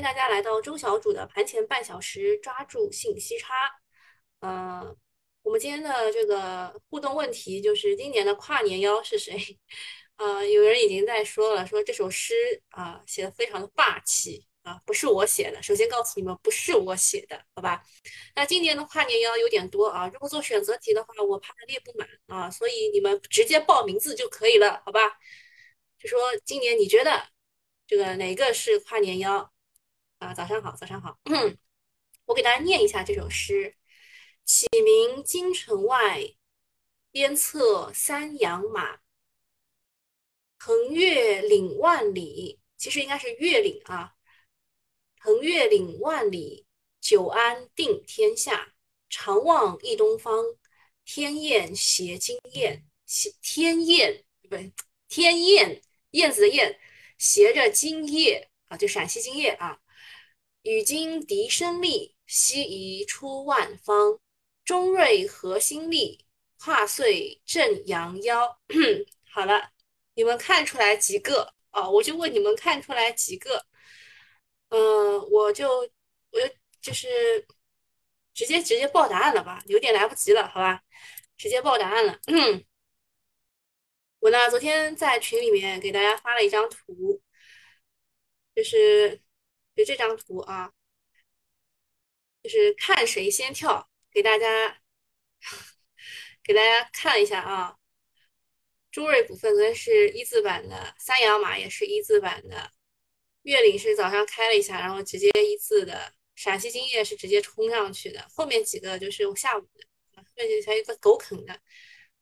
迎大家来到周小主的盘前半小时，抓住信息差。呃，我们今天的这个互动问题就是今年的跨年妖是谁？呃，有人已经在说了，说这首诗啊写的非常的霸气啊，不是我写的。首先告诉你们，不是我写的，好吧？那今年的跨年妖有点多啊，如果做选择题的话，我怕列不满啊，所以你们直接报名字就可以了，好吧？就说今年你觉得这个哪个是跨年妖？啊，早上好，早上好。我给大家念一下这首诗：启明京城外，鞭策三阳马。横越岭万里，其实应该是越岭啊。横越岭万里，久安定天下。常望一东方，天燕携金燕。天雁不对，天雁燕子的燕，携着金叶啊，就陕西金叶啊。与金笛声厉，西夷出万方。中瑞核心力，跨岁震阳腰。好了，你们看出来几个啊？我就问你们看出来几个？嗯，我就我就就是直接直接报答案了吧？有点来不及了，好吧？直接报答案了。嗯我呢，昨天在群里面给大家发了一张图，就是。就这张图啊，就是看谁先跳，给大家给大家看一下啊。朱瑞股份跟是一字板的，三阳马也是一字板的，月岭是早上开了一下，然后直接一字的，陕西金叶是直接冲上去的，后面几个就是下午的，后面还有一个狗啃的，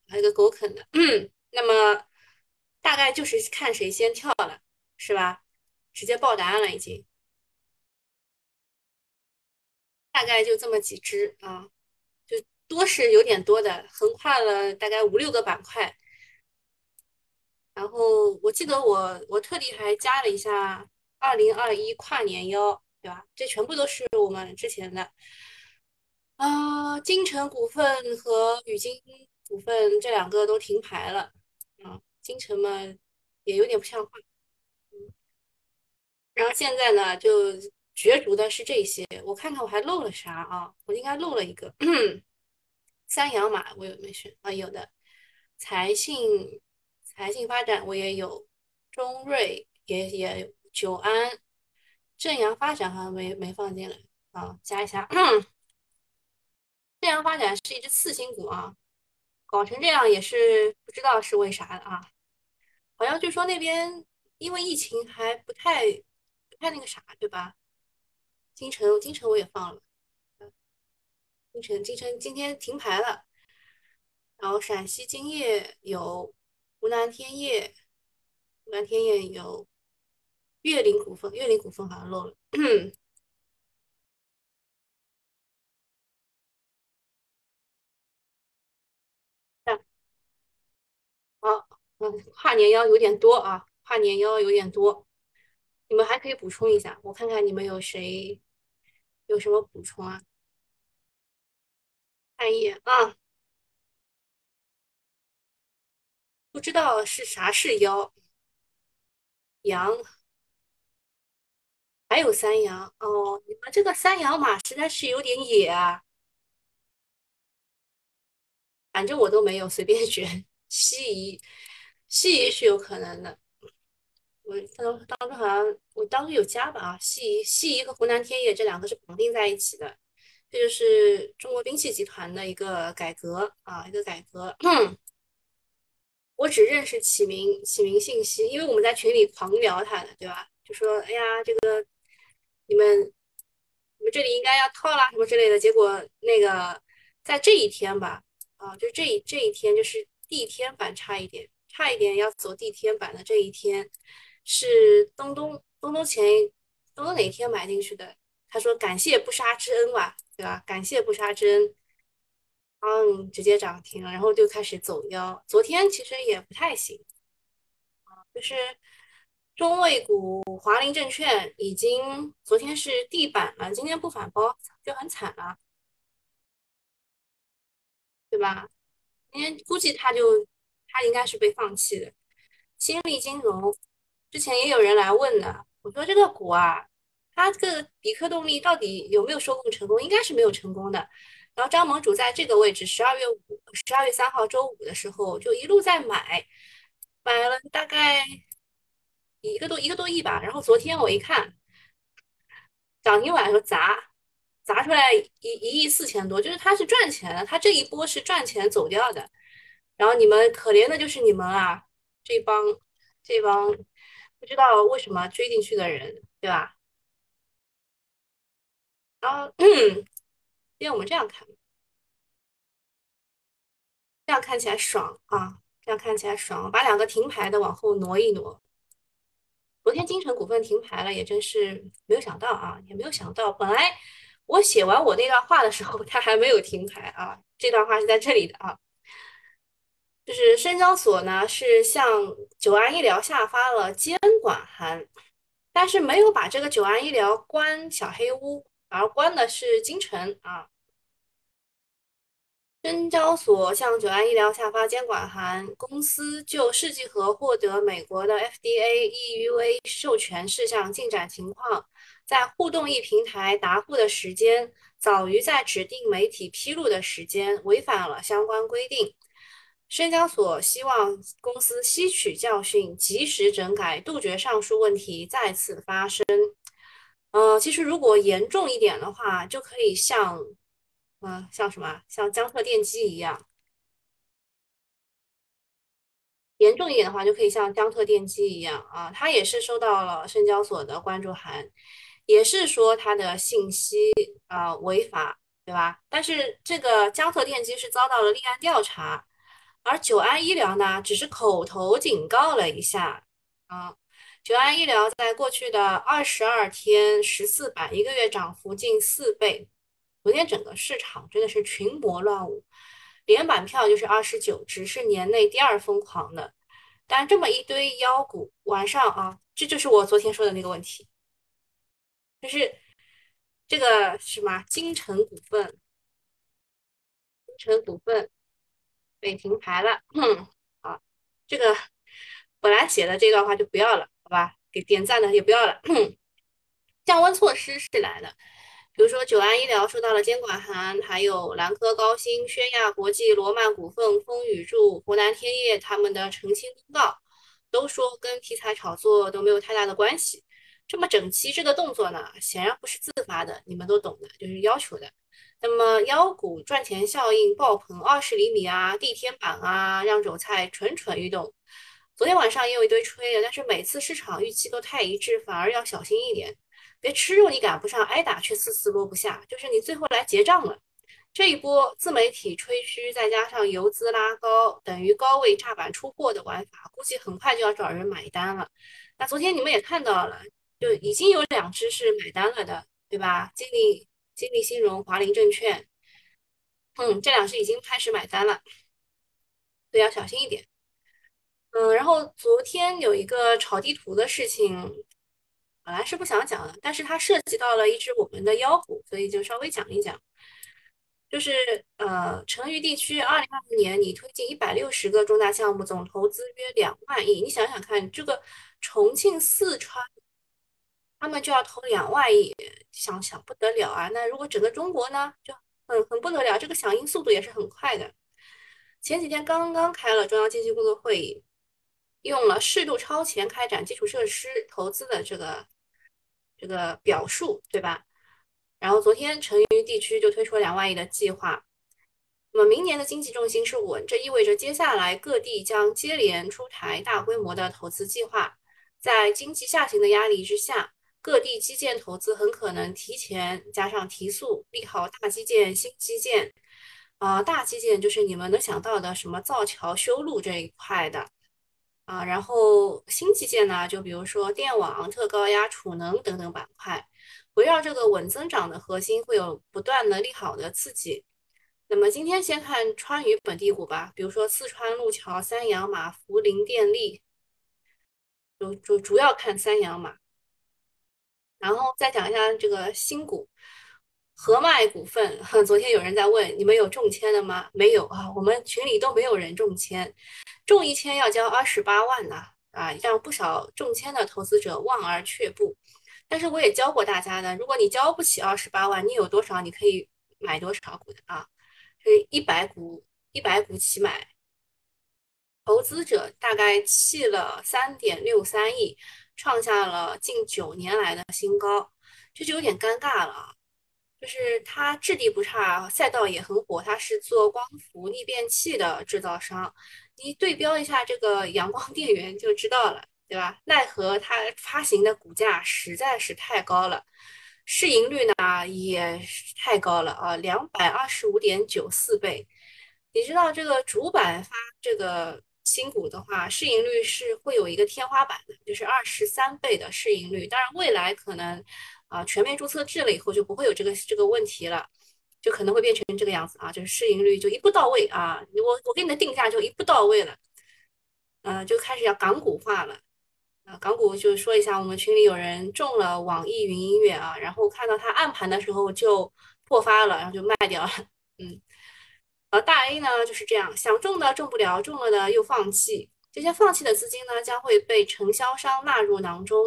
还有一个狗啃的。那么大概就是看谁先跳了，是吧？直接报答案了已经。大概就这么几只啊，就多是有点多的，横跨了大概五六个板块。然后我记得我我特地还加了一下二零二一跨年妖，对吧？这全部都是我们之前的啊，金城股份和宇金股份这两个都停牌了啊，金城嘛也有点不像话，嗯，然后现在呢就。角逐的是这些，我看看我还漏了啥啊？我应该漏了一个 三阳马，我有没选啊？有的财信财信发展我也有，中瑞也也有，久安正阳发展好像没没放进来啊，加一下。正阳发展是一只次新股啊，搞成这样也是不知道是为啥的啊？好像据说那边因为疫情还不太不太那个啥，对吧？金城，金城我也放了，金城，金城今天停牌了。然后陕西金业有，湖南天业，湖南天业有，粤林股份，粤林股份好像漏了。好，嗯，跨年妖有点多啊，跨年妖有点多，你们还可以补充一下，我看看你们有谁。有什么补充啊？看一眼啊，不知道是啥是妖，羊，还有三羊哦。你们这个三羊马实在是有点野啊。反正我都没有随便选，西夷，西夷是有可能的。我当当时好像我当时有加吧啊，西西夷和湖南天业这两个是绑定在一起的，这就是中国兵器集团的一个改革啊，一个改革。我只认识启明，启明信息，因为我们在群里狂聊他的，对吧？就说哎呀，这个你们你们这里应该要套啦什么之类的，结果那个在这一天吧，啊，就这一这一天就是地天板差一点，差一点要走地天板的这一天。是东东东东前，东东哪天买进去的？他说感谢不杀之恩吧，对吧？感谢不杀之恩，嗯，直接涨停了，然后就开始走腰。昨天其实也不太行啊，就是中卫股华林证券已经昨天是地板了，今天不反包就很惨了，对吧？今天估计他就他应该是被放弃的，新力金融。之前也有人来问呢，我说这个股啊，它这个比克动力到底有没有收购成功？应该是没有成功的。然后张盟主在这个位置，十二月五、十二月三号周五的时候就一路在买，买了大概一个多一个多亿吧。然后昨天我一看，涨停板的时候砸砸出来一一亿四千多，就是它是赚钱的，它这一波是赚钱走掉的。然后你们可怜的就是你们啊，这帮这帮不知道为什么追进去的人，对吧？然后，嗯，让我们这样看，这样看起来爽啊，这样看起来爽，把两个停牌的往后挪一挪。昨天金城股份停牌了，也真是没有想到啊，也没有想到，本来我写完我那段话的时候，它还没有停牌啊，这段话是在这里的啊。就是深交所呢，是向九安医疗下发了监管函，但是没有把这个九安医疗关小黑屋，而关的是金城啊。深交所向九安医疗下发监管函，公司就试剂盒获得美国的 FDA EUA 授权事项进展情况，在互动易平台答复的时间早于在指定媒体披露的时间，违反了相关规定。深交所希望公司吸取教训，及时整改，杜绝上述问题再次发生。呃，其实如果严重一点的话，就可以像，嗯，像什么，像江特电机一样。严重一点的话，就可以像江特电机一样啊，它也是收到了深交所的关注函，也是说它的信息啊违法，对吧？但是这个江特电机是遭到了立案调查。而九安医疗呢，只是口头警告了一下啊。九安医疗在过去的二十二天十四板，一个月涨幅近四倍。昨天整个市场真的是群魔乱舞，连板票就是二十九只，是年内第二疯狂的。但这么一堆妖股，晚上啊，这就是我昨天说的那个问题，就是这个什么金城股份，金城股份。被停牌了，嗯，好，这个本来写的这段话就不要了，好吧？给点赞的也不要了。降温措施是来了，比如说九安医疗收到了监管函，还有兰科高新、宣亚国际、罗曼股份、风雨柱、湖南天业他们的澄清公告，都说跟题材炒作都没有太大的关系。这么整齐这个动作呢，显然不是自发的，你们都懂的，就是要求的。那么妖股赚钱效应爆棚，二十厘米啊，地天板啊，让韭菜蠢蠢欲动。昨天晚上也有一堆吹的，但是每次市场预期都太一致，反而要小心一点，别吃肉你赶不上，挨打却丝丝落不下。就是你最后来结账了，这一波自媒体吹嘘，再加上游资拉高，等于高位炸板出货的玩法，估计很快就要找人买单了。那昨天你们也看到了，就已经有两只是买单了的，对吧？经理。金利新融、华林证券，嗯，这两只已经开始买单了，所以要小心一点。嗯，然后昨天有一个炒地图的事情，本来是不想讲的，但是它涉及到了一只我们的妖股，所以就稍微讲一讲。就是呃，成渝地区二零二零年你推进一百六十个重大项目，总投资约两万亿，你想想看，这个重庆、四川。他们就要投两万亿，想想不得了啊！那如果整个中国呢，就很很不得了，这个响应速度也是很快的。前几天刚刚开了中央经济工作会议，用了适度超前开展基础设施投资的这个这个表述，对吧？然后昨天成渝地区就推出了两万亿的计划。那么明年的经济重心是稳，这意味着接下来各地将接连出台大规模的投资计划，在经济下行的压力之下。各地基建投资很可能提前加上提速，利好大基建、新基建。啊，大基建就是你们能想到的什么造桥、修路这一块的啊。然后新基建呢，就比如说电网、特高压储能等等板块，围绕这个稳增长的核心，会有不断的利好的刺激。那么今天先看川渝本地股吧，比如说四川路桥、三阳马、涪陵电力，主主主要看三阳马。然后再讲一下这个新股，合脉股份。昨天有人在问你们有中签的吗？没有啊，我们群里都没有人中签，中一签要交二十八万呢，啊，让不少中签的投资者望而却步。但是我也教过大家的，如果你交不起二十八万，你有多少你可以买多少股的啊？是一百股，一百股起买。投资者大概弃了三点六三亿，创下了近九年来的新高，这就有点尴尬了啊。就是它质地不差，赛道也很火，它是做光伏逆变器的制造商。你对标一下这个阳光电源就知道了，对吧？奈何它发行的股价实在是太高了，市盈率呢也太高了啊，两百二十五点九四倍。你知道这个主板发这个新股的话，市盈率是会有一个天花板的，就是二十三倍的市盈率。当然未来可能啊全面注册制了以后就不会有这个这个问题了。就可能会变成这个样子啊，就是市盈率就一步到位啊，我我给你的定价就一步到位了，呃，就开始要港股化了，啊，港股就说一下，我们群里有人中了网易云音乐啊，然后看到它暗盘的时候就破发了，然后就卖掉了，嗯，而，大 A 呢就是这样，想中的中不了，中了的又放弃。这些放弃的资金呢，将会被承销商纳入囊中，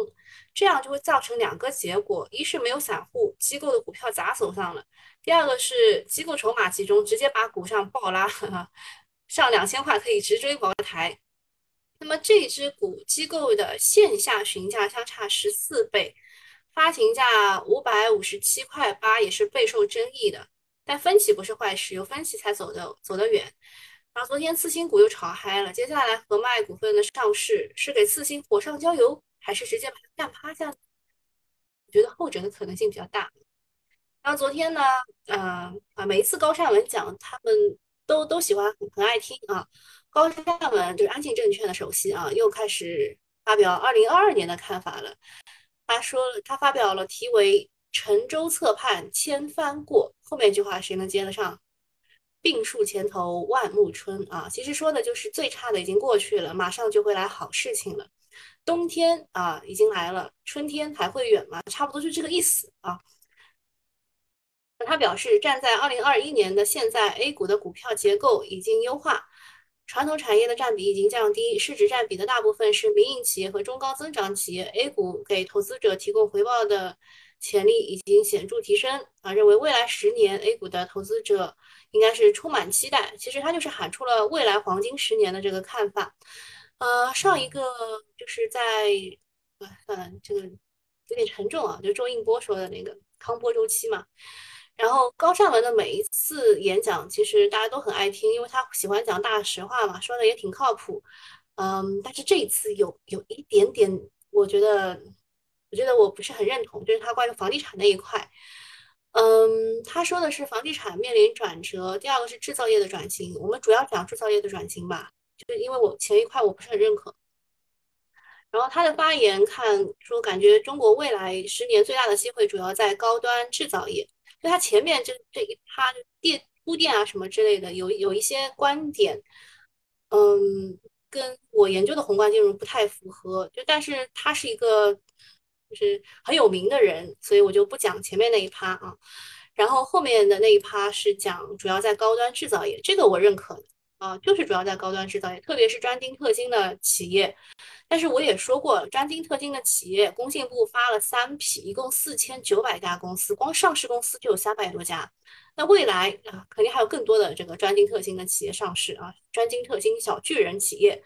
这样就会造成两个结果：一是没有散户机构的股票砸手上了；第二个是机构筹码集中，直接把股上暴拉，上两千块可以直追茅台。那么这只股机构的线下询价相差十四倍，发行价五百五十七块八，也是备受争议的。但分歧不是坏事，有分歧才走得走得远。然后昨天次新股又炒嗨了，接下来和脉股份的上市是给次新火上浇油，还是直接把它干趴下？我觉得后者的可能性比较大。然后昨天呢，呃啊，每一次高善文讲，他们都都喜欢很很爱听啊。高善文就是安庆证券的首席啊，又开始发表二零二二年的看法了。他说他发表了题为“沉舟侧畔千帆过”，后面一句话谁能接得上？病树前头万木春啊，其实说的就是最差的已经过去了，马上就会来好事情了。冬天啊已经来了，春天还会远吗？差不多就这个意思啊。他表示，站在二零二一年的现在，A 股的股票结构已经优化，传统产业的占比已经降低，市值占比的大部分是民营企业和中高增长企业。A 股给投资者提供回报的潜力已经显著提升啊，认为未来十年 A 股的投资者。应该是充满期待。其实他就是喊出了未来黄金十年的这个看法。呃，上一个就是在，呃，算了，这个有点沉重啊，就周应波说的那个康波周期嘛。然后高善文的每一次演讲，其实大家都很爱听，因为他喜欢讲大实话嘛，说的也挺靠谱。嗯，但是这一次有有一点点，我觉得，我觉得我不是很认同，就是他关于房地产那一块。嗯，他说的是房地产面临转折，第二个是制造业的转型。我们主要讲制造业的转型吧，就是因为我前一块我不是很认可。然后他的发言看说，感觉中国未来十年最大的机会主要在高端制造业。就他前面这这一他电铺垫啊什么之类的，有有一些观点，嗯，跟我研究的宏观金融不太符合。就但是他是一个。就是很有名的人，所以我就不讲前面那一趴啊，然后后面的那一趴是讲主要在高端制造业，这个我认可啊，就是主要在高端制造业，特别是专精特精的企业。但是我也说过，专精特精的企业，工信部发了三批，一共四千九百家公司，光上市公司就有三百多家。那未来啊，肯定还有更多的这个专精特精的企业上市啊，专精特精小巨人企业。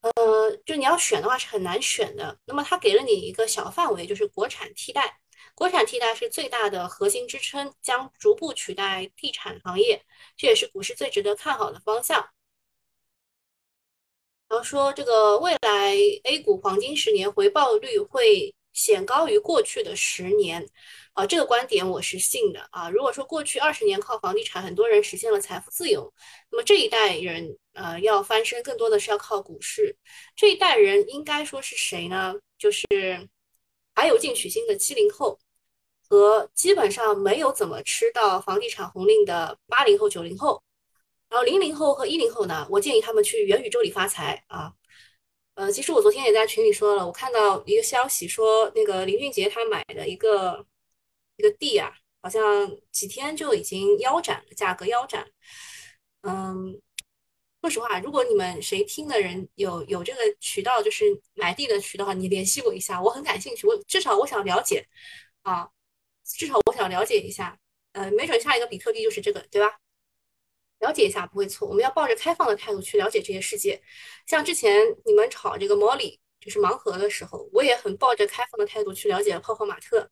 呃，就你要选的话是很难选的。那么它给了你一个小范围，就是国产替代，国产替代是最大的核心支撑，将逐步取代地产行业，这也是股市最值得看好的方向。然后说这个未来 A 股黄金十年回报率会显高于过去的十年。啊，这个观点我是信的啊。如果说过去二十年靠房地产，很多人实现了财富自由，那么这一代人呃要翻身，更多的是要靠股市。这一代人应该说是谁呢？就是还有进取心的七零后和基本上没有怎么吃到房地产红利的八零后、九零后。然后零零后和一零后呢，我建议他们去元宇宙里发财啊。呃，其实我昨天也在群里说了，我看到一个消息说，那个林俊杰他买的一个。这个地啊，好像几天就已经腰斩了，价格腰斩。嗯，说实话，如果你们谁听的人有有这个渠道，就是买地的渠道，你联系我一下，我很感兴趣，我至少我想了解啊，至少我想了解一下，呃，没准下一个比特币就是这个，对吧？了解一下不会错，我们要抱着开放的态度去了解这些世界。像之前你们炒这个 Molly，就是盲盒的时候，我也很抱着开放的态度去了解泡泡玛特。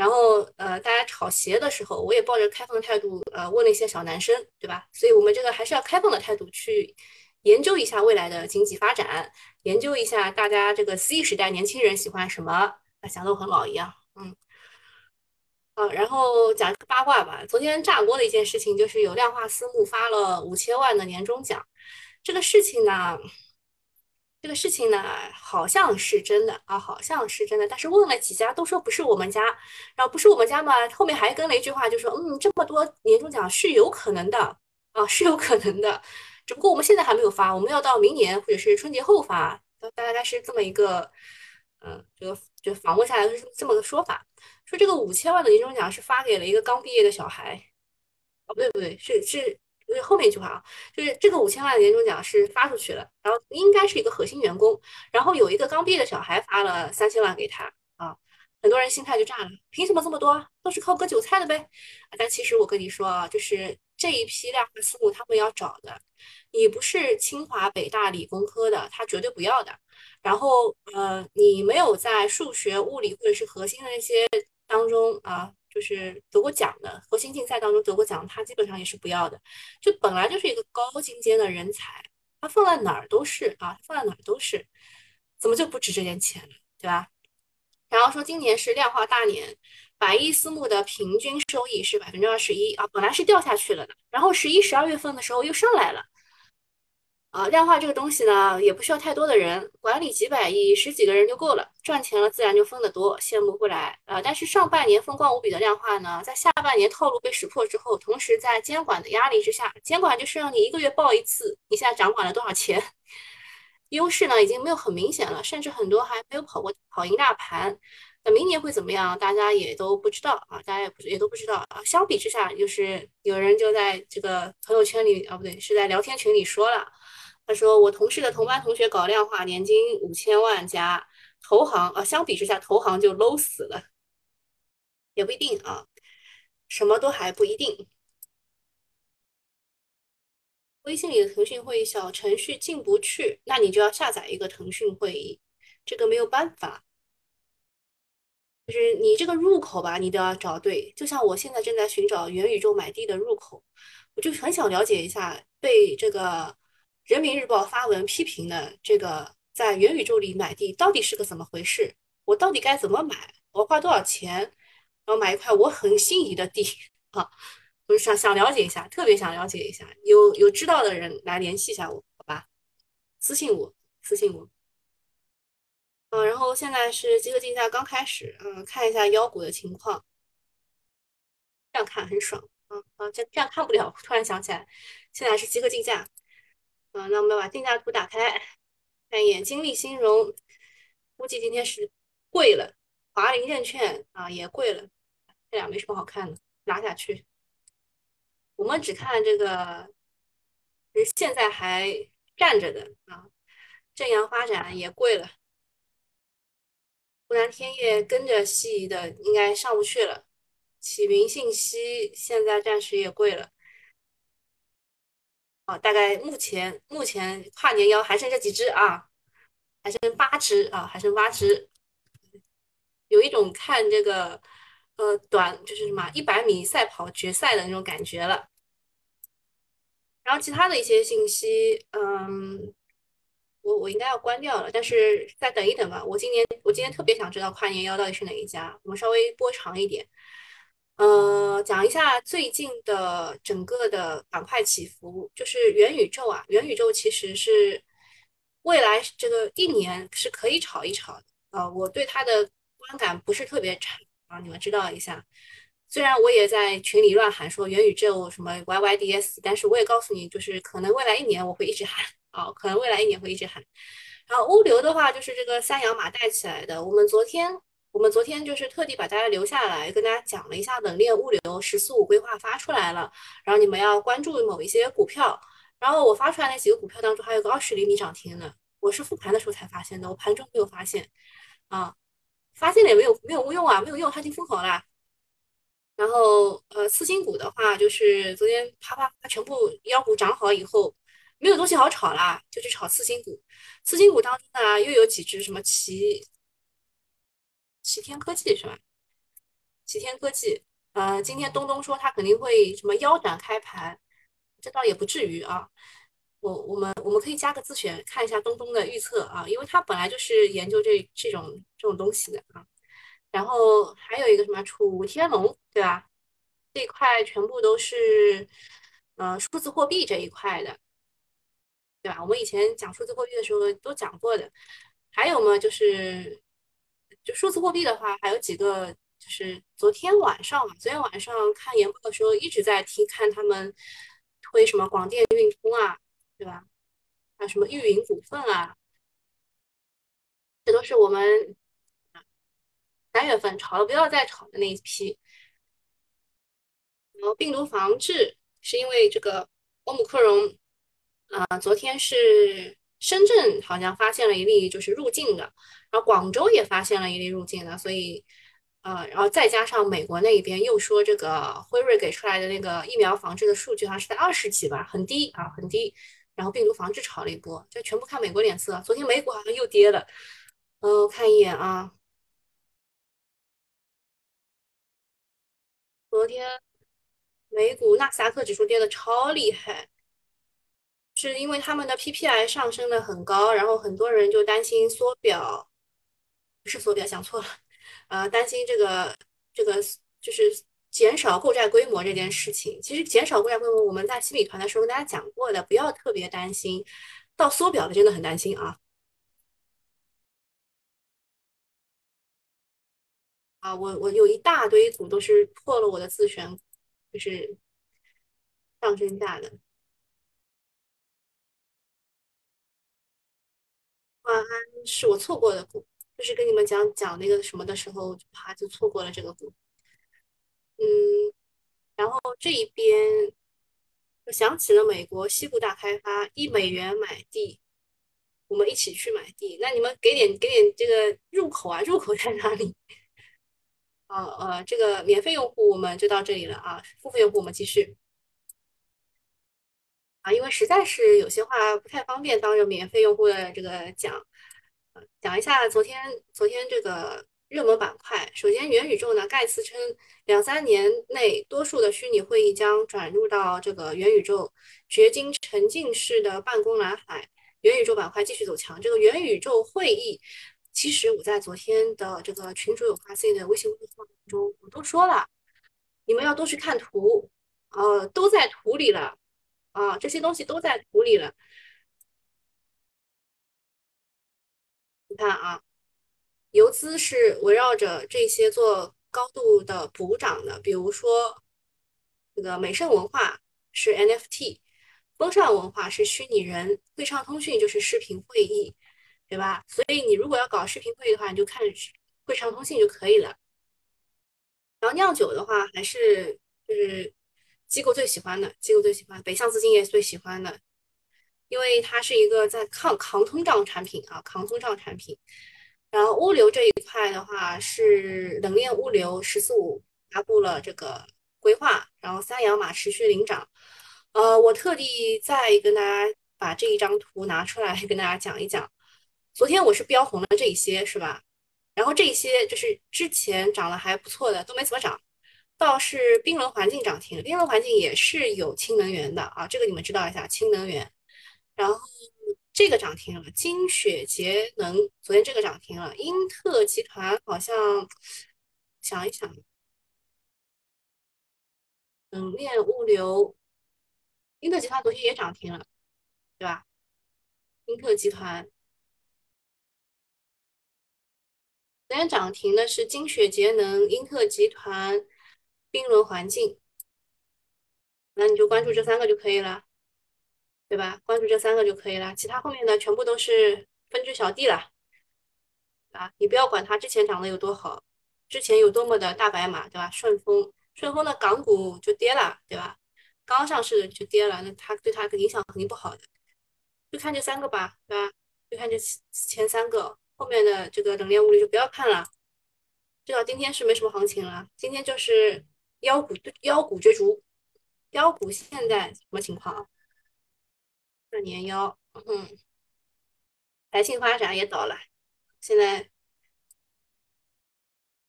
然后呃，大家炒鞋的时候，我也抱着开放的态度呃问了一些小男生，对吧？所以我们这个还是要开放的态度去研究一下未来的经济发展，研究一下大家这个 C 时代年轻人喜欢什么。啊，想的我很老一样，嗯。啊，然后讲个八卦吧。昨天炸锅的一件事情就是有量化私募发了五千万的年终奖，这个事情呢，这个事情呢好像是真的啊，好像是真的。但是问了几家都说不是我们家，然后不是我们家嘛，后面还跟了一句话，就说嗯，这么多年终奖是有可能的啊，是有可能的，只不过我们现在还没有发，我们要到明年或者是春节后发，大概是这么一个，嗯，这个就访问下来是这么个说法。说这个五千万的年终奖是发给了一个刚毕业的小孩，哦，不对不对，是是，是后面一句话啊，就是这个五千万的年终奖是发出去了，然后应该是一个核心员工，然后有一个刚毕业的小孩发了三千万给他啊，很多人心态就炸了，凭什么这么多？都是靠割韭菜的呗？但其实我跟你说啊，就是这一批量化私募他们要找的，你不是清华北大理工科的，他绝对不要的。然后呃，你没有在数学、物理或者是核心的那些。当中啊，就是得过奖的核心竞赛当中得过奖，他基本上也是不要的。就本来就是一个高精尖的人才，他放在哪儿都是啊，放在哪儿都是，怎么就不值这点钱了，对吧？然后说今年是量化大年，百亿私募的平均收益是百分之二十一啊，本来是掉下去了的，然后十一、十二月份的时候又上来了。啊，量化这个东西呢，也不需要太多的人，管理几百亿、十几个人就够了，赚钱了自然就分得多，羡慕不来啊。但是上半年风光无比的量化呢，在下半年套路被识破之后，同时在监管的压力之下，监管就是让你一个月报一次，你现在掌管了多少钱？优势呢已经没有很明显了，甚至很多还没有跑过跑赢大盘。那明年会怎么样？大家也都不知道啊，大家也不也都不知道啊。相比之下，就是有人就在这个朋友圈里啊，不对，是在聊天群里说了。他说：“我同事的同班同学搞量化，年薪五千万加投行啊，相比之下，投行就 low 死了，也不一定啊，什么都还不一定。微信里的腾讯会议小程序进不去，那你就要下载一个腾讯会议，这个没有办法，就是你这个入口吧，你都要找对。就像我现在正在寻找元宇宙买地的入口，我就很想了解一下被这个。”人民日报发文批评的这个在元宇宙里买地到底是个怎么回事？我到底该怎么买？我花多少钱，然后买一块我很心仪的地啊？我想想了解一下，特别想了解一下，有有知道的人来联系一下我，好吧？私信我，私信我。嗯，然后现在是集合竞价刚开始，嗯，看一下妖股的情况。这样看很爽，嗯啊，这这样看不了。突然想起来，现在是集合竞价。啊，那我们把定价图打开，看一眼金利兴融，估计今天是贵了。华林证券啊也贵了，这俩没什么好看的，拿下去。我们只看这个，现在还站着的啊。正阳发展也贵了，湖南天业跟着西移的应该上不去了。启明信息现在暂时也贵了。啊，大概目前目前跨年妖还剩这几只啊，还剩八只啊，还剩八只，有一种看这个呃短就是什么一百米赛跑决赛的那种感觉了。然后其他的一些信息，嗯，我我应该要关掉了，但是再等一等吧。我今年我今天特别想知道跨年妖到底是哪一家，我们稍微播长一点。呃，讲一下最近的整个的板块起伏，就是元宇宙啊，元宇宙其实是未来这个一年是可以炒一炒的啊。我对它的观感不是特别差啊，你们知道一下。虽然我也在群里乱喊说元宇宙什么 YYDS，但是我也告诉你，就是可能未来一年我会一直喊啊，可能未来一年会一直喊。然后物流的话，就是这个三洋马带起来的，我们昨天。我们昨天就是特地把大家留下来，跟大家讲了一下冷链物流“十四五”规划发出来了，然后你们要关注某一些股票，然后我发出来那几个股票当中，还有个二十厘米涨停的，我是复盘的时候才发现的，我盘中没有发现啊，发现了也没有没有用啊，没有用，它已经封好了。然后呃，次新股的话，就是昨天啪啪啪全部妖股涨好以后，没有东西好炒啦，就去炒次新股。次新股当中呢，又有几只什么奇齐天科技是吧？齐天科技，呃，今天东东说他肯定会什么腰斩开盘，这倒也不至于啊。我我们我们可以加个自选看一下东东的预测啊，因为他本来就是研究这这种这种东西的啊。然后还有一个什么楚天龙，对吧？这一块全部都是呃数字货币这一块的，对吧？我们以前讲数字货币的时候都讲过的。还有嘛，就是就数字货币的话，还有几个。就是昨天晚上嘛，昨天晚上看研报的时候一直在听，看他们推什么广电运通啊，对吧？还有什么域云股份啊，这都是我们三月份炒了不要再炒的那一批。然后病毒防治是因为这个欧姆克戎，啊，昨天是深圳好像发现了一例就是入境的，然后广州也发现了一例入境的，所以。呃，然后再加上美国那边又说这个辉瑞给出来的那个疫苗防治的数据好像是在二十几吧，很低啊，很低。然后病毒防治炒了一波，就全部看美国脸色。昨天美股好像又跌了，嗯呃，看一眼啊，昨天美股纳斯达克指数跌的超厉害，是因为他们的 PPI 上升的很高，然后很多人就担心缩表，不是缩表，想错了。呃，担心这个这个就是减少购债规模这件事情。其实减少购债规模，我们在新米团的时候跟大家讲过的，不要特别担心。到缩表的真的很担心啊！啊，我我有一大堆股都是破了我的自选，就是上升价的。万安是我错过的股。就是跟你们讲讲那个什么的时候，啪就错过了这个股。嗯，然后这一边我想起了美国西部大开发，一美元买地，我们一起去买地。那你们给点给点这个入口啊，入口在哪里？啊呃，这个免费用户我们就到这里了啊，付费用户我们继续。因为实在是有些话不太方便当着免费用户的这个讲。讲一下昨天昨天这个热门板块。首先，元宇宙呢，盖茨称两三年内多数的虚拟会议将转入到这个元宇宙，掘金沉浸式的办公蓝海，元宇宙板块继续走强。这个元宇宙会议，其实我在昨天的这个群主有发 C 的微信公众号中，我都说了，你们要多去看图，呃，都在图里了，啊，这些东西都在图里了。你看啊，游资是围绕着这些做高度的补涨的，比如说这个美盛文化是 NFT，风尚文化是虚拟人，会畅通讯就是视频会议，对吧？所以你如果要搞视频会议的话，你就看会畅通信就可以了。然后酿酒的话，还是就是机构最喜欢的，机构最喜欢，北向资金也最喜欢的。因为它是一个在抗抗通胀产品啊，抗通胀产品。然后物流这一块的话，是冷链物流“十四五”发布了这个规划，然后三洋马持续领涨。呃，我特地再跟大家把这一张图拿出来跟大家讲一讲。昨天我是标红了这一些，是吧？然后这些就是之前涨得还不错的都没怎么涨，倒是冰轮环境涨停，冰轮环境也是有氢能源的啊，这个你们知道一下，氢能源。然后这个涨停了，金雪节能昨天这个涨停了，英特集团好像想一想，冷链物流，英特集团昨天也涨停了，对吧？英特集团昨天涨停的是金雪节能、英特集团、冰轮环境，那你就关注这三个就可以了。对吧？关注这三个就可以了，其他后面的全部都是分居小弟了，啊，你不要管它之前涨得有多好，之前有多么的大白马，对吧？顺丰，顺丰的港股就跌了，对吧？刚上市就跌了，那它对它影响肯定不好的。就看这三个吧，对吧？就看这前三个，后面的这个冷链物流就不要看了。至少今天是没什么行情了，今天就是妖股妖股追逐，妖股现在什么情况？二年妖，嗯，财信发展也倒了，现在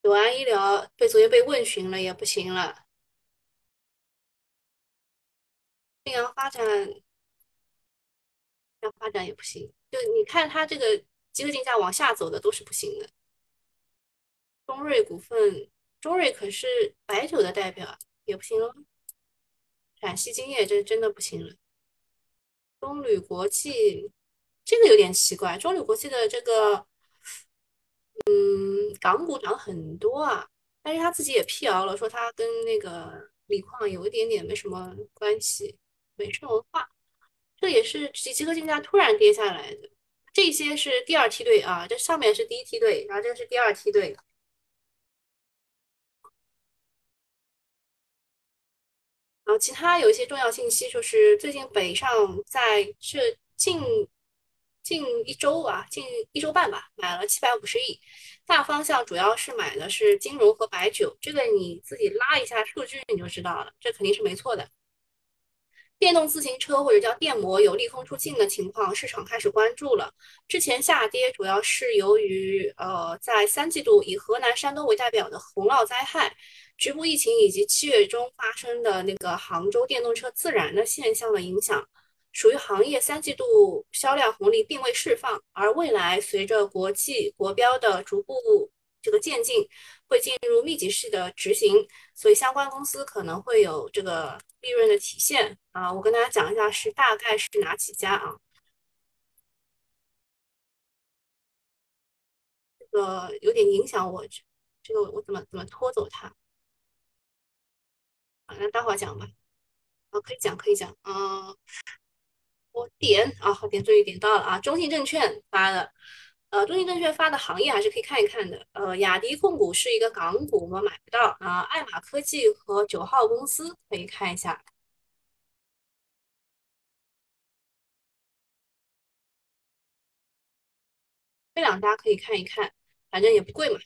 友安医疗被昨天被问询了，也不行了。信阳发展，要发展也不行，就你看它这个机构竞价往下走的都是不行的。中瑞股份，中瑞可是白酒的代表，也不行了。陕西金叶这真的不行了。中铝国际这个有点奇怪，中铝国际的这个，嗯，港股涨很多啊，但是他自己也辟谣了，说他跟那个锂矿有一点点没什么关系。美盛文化，这也是集集合竞价突然跌下来的。这些是第二梯队啊，这上面是第一梯队，然后这是第二梯队。然后其他有一些重要信息，就是最近北上在这近近一周啊，近一周半吧，买了七百五十亿，大方向主要是买的是金融和白酒。这个你自己拉一下数据你就知道了，这肯定是没错的。电动自行车或者叫电摩有利空出尽的情况，市场开始关注了。之前下跌主要是由于呃，在三季度以河南、山东为代表的洪涝灾害、局部疫情以及七月中发生的那个杭州电动车自燃的现象的影响，属于行业三季度销量红利并未释放。而未来随着国际国标的逐步这个渐进，会进入密集式的执行，所以相关公司可能会有这个利润的体现啊。我跟大家讲一下是大概是哪几家啊？这个有点影响我，这个我怎么怎么拖走它？啊，那待会儿讲吧。啊，可以讲可以讲啊。我点啊，好点终于点到了啊，中信证券发的。呃，中信证券发的行业还是可以看一看的。呃，雅迪控股是一个港股，我们买不到啊。爱玛科技和九号公司可以看一下，这两家可以看一看，反正也不贵嘛。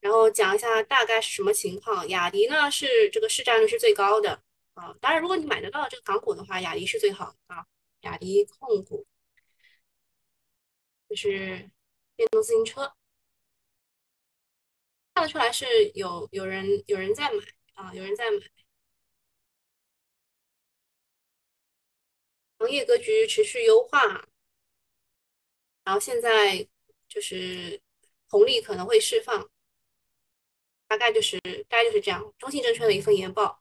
然后讲一下大概是什么情况。雅迪呢是这个市占率是最高的啊，当然如果你买得到这个港股的话，雅迪是最好的啊。雅迪控股。就是电动自行车，看得出来是有有人有人在买啊，有人在买。行业格局持续优化，然后现在就是红利可能会释放，大概就是大概就是这样。中信证券的一份研报，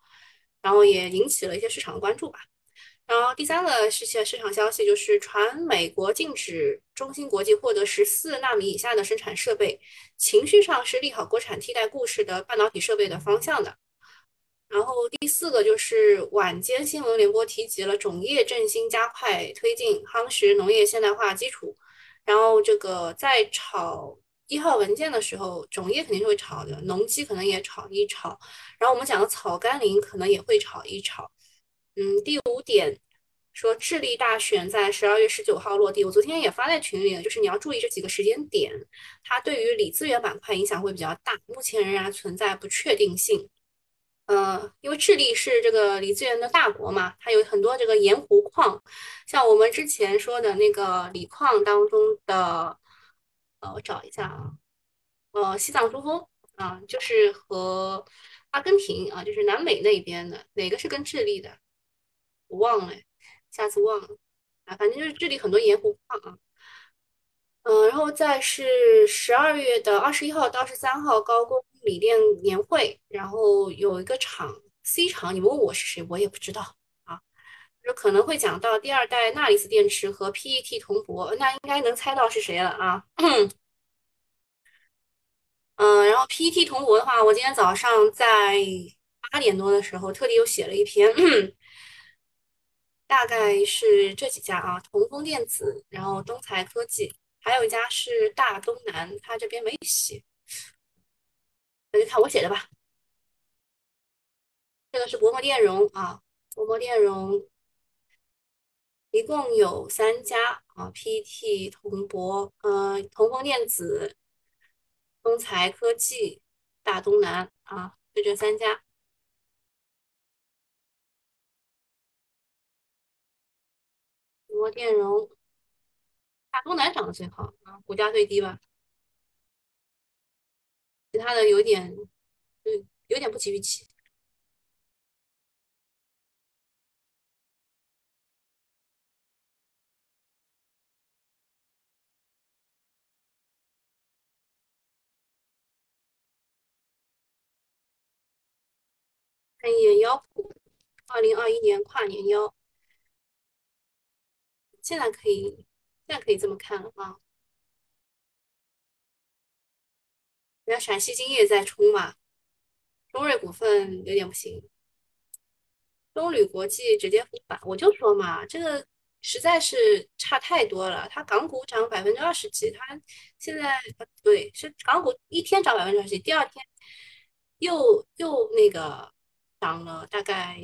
然后也引起了一些市场的关注吧。然后第三个是现市场消息，就是传美国禁止中芯国际获得十四纳米以下的生产设备，情绪上是利好国产替代故事的半导体设备的方向的。然后第四个就是晚间新闻联播提及了种业振兴加快推进，夯实农业现代化基础。然后这个在炒一号文件的时候，种业肯定是会炒的，农机可能也炒一炒。然后我们讲的草甘膦可能也会炒一炒。嗯，第五点说智利大选在十二月十九号落地，我昨天也发在群里了，就是你要注意这几个时间点，它对于锂资源板块影响会比较大，目前仍然存在不确定性。呃，因为智利是这个锂资源的大国嘛，它有很多这个盐湖矿，像我们之前说的那个锂矿当中的，呃，我找一下啊，呃，西藏珠峰啊，就是和阿根廷啊，就是南美那边的，哪个是跟智利的？我忘了，下次忘了。啊，反正就是这里很多盐湖矿啊，嗯，然后再是十二月的二十一号到二十三号高工锂电年会，然后有一个厂 C 厂，你问我是谁，我也不知道啊，就可能会讲到第二代钠离子电池和 PET 铜箔，那应该能猜到是谁了啊，嗯，然后 PET 铜箔的话，我今天早上在八点多的时候特地又写了一篇。大概是这几家啊，同丰电子，然后东财科技，还有一家是大东南，他这边没写，那就看我写的吧。这个是薄膜电容啊，薄膜电容一共有三家啊，PET、铜箔、呃，同丰电子、东财科技、大东南啊，就这三家。薄膜电容，大东南涨得最好啊，股价最低吧。其他的有点，嗯，有点不及预期。看一眼腰股，二零二一年跨年腰，现在可以，现在可以这么看了啊。那陕西金业在冲嘛，中瑞股份有点不行，中铝国际直接复板，我就说嘛，这个实在是差太多了。它港股涨百分之二十几，它现在对是港股一天涨百分之二十几，第二天又又那个涨了大概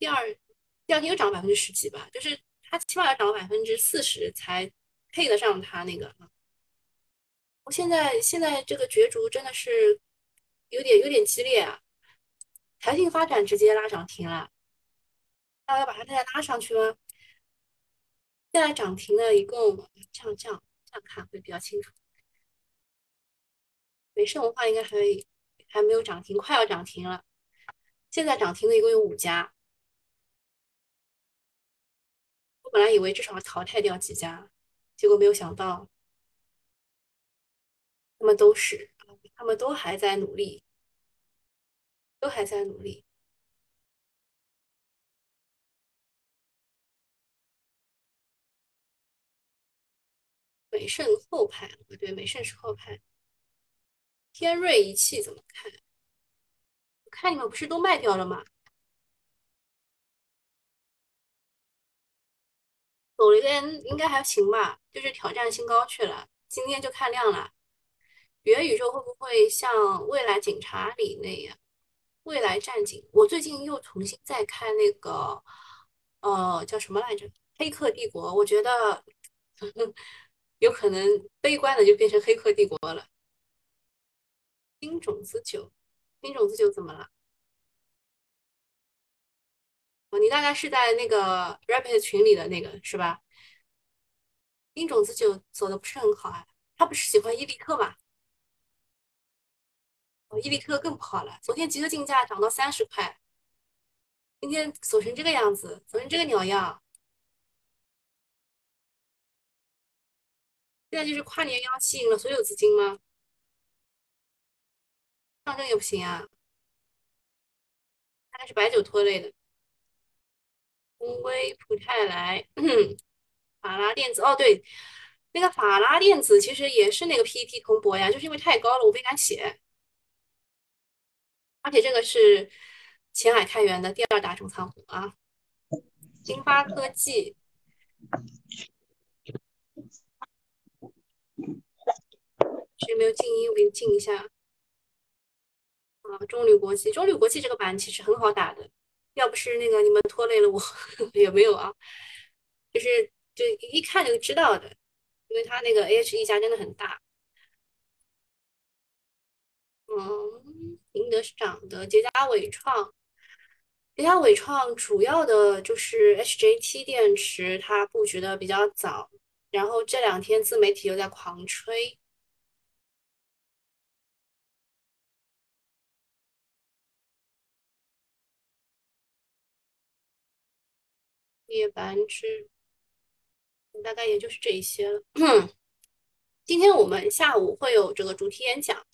第二第二天又涨百分之十几吧，就是它起码要涨百分之四十才配得上它那个。现在现在这个角逐真的是有点有点激烈啊！弹性发展直接拉涨停了，那我要把它再拉上去吗？现在涨停的一共这样这样这样看会比较清楚。美盛文化应该还还没有涨停，快要涨停了。现在涨停的一共有五家，我本来以为至少要淘汰掉几家，结果没有想到。他们都是，他们都还在努力，都还在努力。美盛后排，对，美盛是后排。天瑞仪器怎么看？我看你们不是都卖掉了吗？走了一根，应该还行吧，就是挑战新高去了。今天就看量了。元宇宙会不会像未来警察里那样？未来战警，我最近又重新在看那个，呃，叫什么来着？《黑客帝国》。我觉得 有可能悲观的就变成《黑客帝国》了。金种子酒，金种子酒怎么了？哦，你大概是在那个 Rapid 群里的那个是吧？金种子酒走的不是很好啊，他不是喜欢伊利克吗？哦，伊利特更不好了。昨天集合竞价涨到三十块，今天走成这个样子，走成这个鸟样。现在就是跨年要吸引了所有资金吗？上证也不行啊，大概是白酒拖累的。公威、普泰来、法拉电子，哦对，那个法拉电子其实也是那个 PET 铜箔呀，就是因为太高了，我没敢写。而且这个是前海开源的第二大重仓股啊，金发科技，谁没有静音？我给你静一下。啊，中铝国际，中铝国际这个板其实很好打的，要不是那个你们拖累了我，也没有啊，就是就一看就知道的，因为它那个 AHE 加真的很大。嗯，宁德是涨的，捷佳伟创，捷佳伟创主要的就是 HJT 电池，它布局的比较早，然后这两天自媒体又在狂吹。叶板指，大概也就是这一些了。今天我们下午会有这个主题演讲。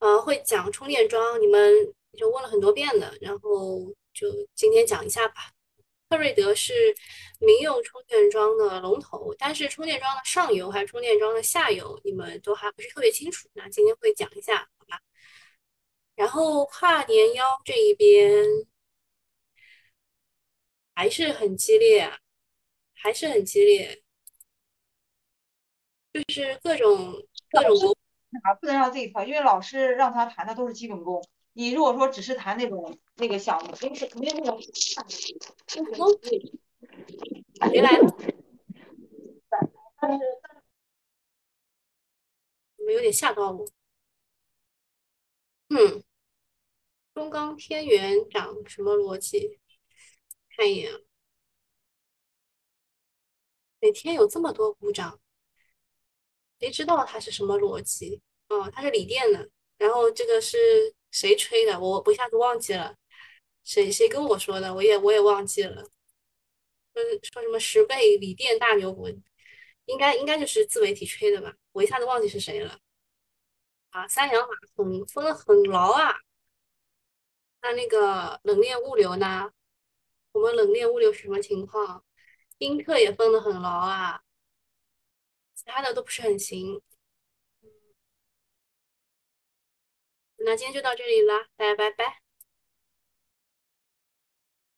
呃，会讲充电桩，你们就问了很多遍的，然后就今天讲一下吧。特瑞德是民用充电桩的龙头，但是充电桩的上游还是充电桩的下游，你们都还不是特别清楚。那今天会讲一下，好吧？然后跨年腰这一边还是很激烈，还是很激烈，就是各种各种国。不能让自己跳，因为老师让他弹的都是基本功。你如果说只是弹那种那个小的，没没有那种谁来了？但是你们有点吓到我。嗯，中钢天元长什么逻辑？看一眼啊，每天有这么多股涨，谁知道它是什么逻辑？哦，它是锂电的，然后这个是谁吹的？我我一下子忘记了，谁谁跟我说的？我也我也忘记了。说说什么十倍锂电大牛股，应该应该就是自媒体吹的吧？我一下子忘记是谁了。啊，三洋马桶封的很牢啊。那那个冷链物流呢？我们冷链物流是什么情况？英特也封的很牢啊，其他的都不是很行。那今天就到这里啦，大家拜拜。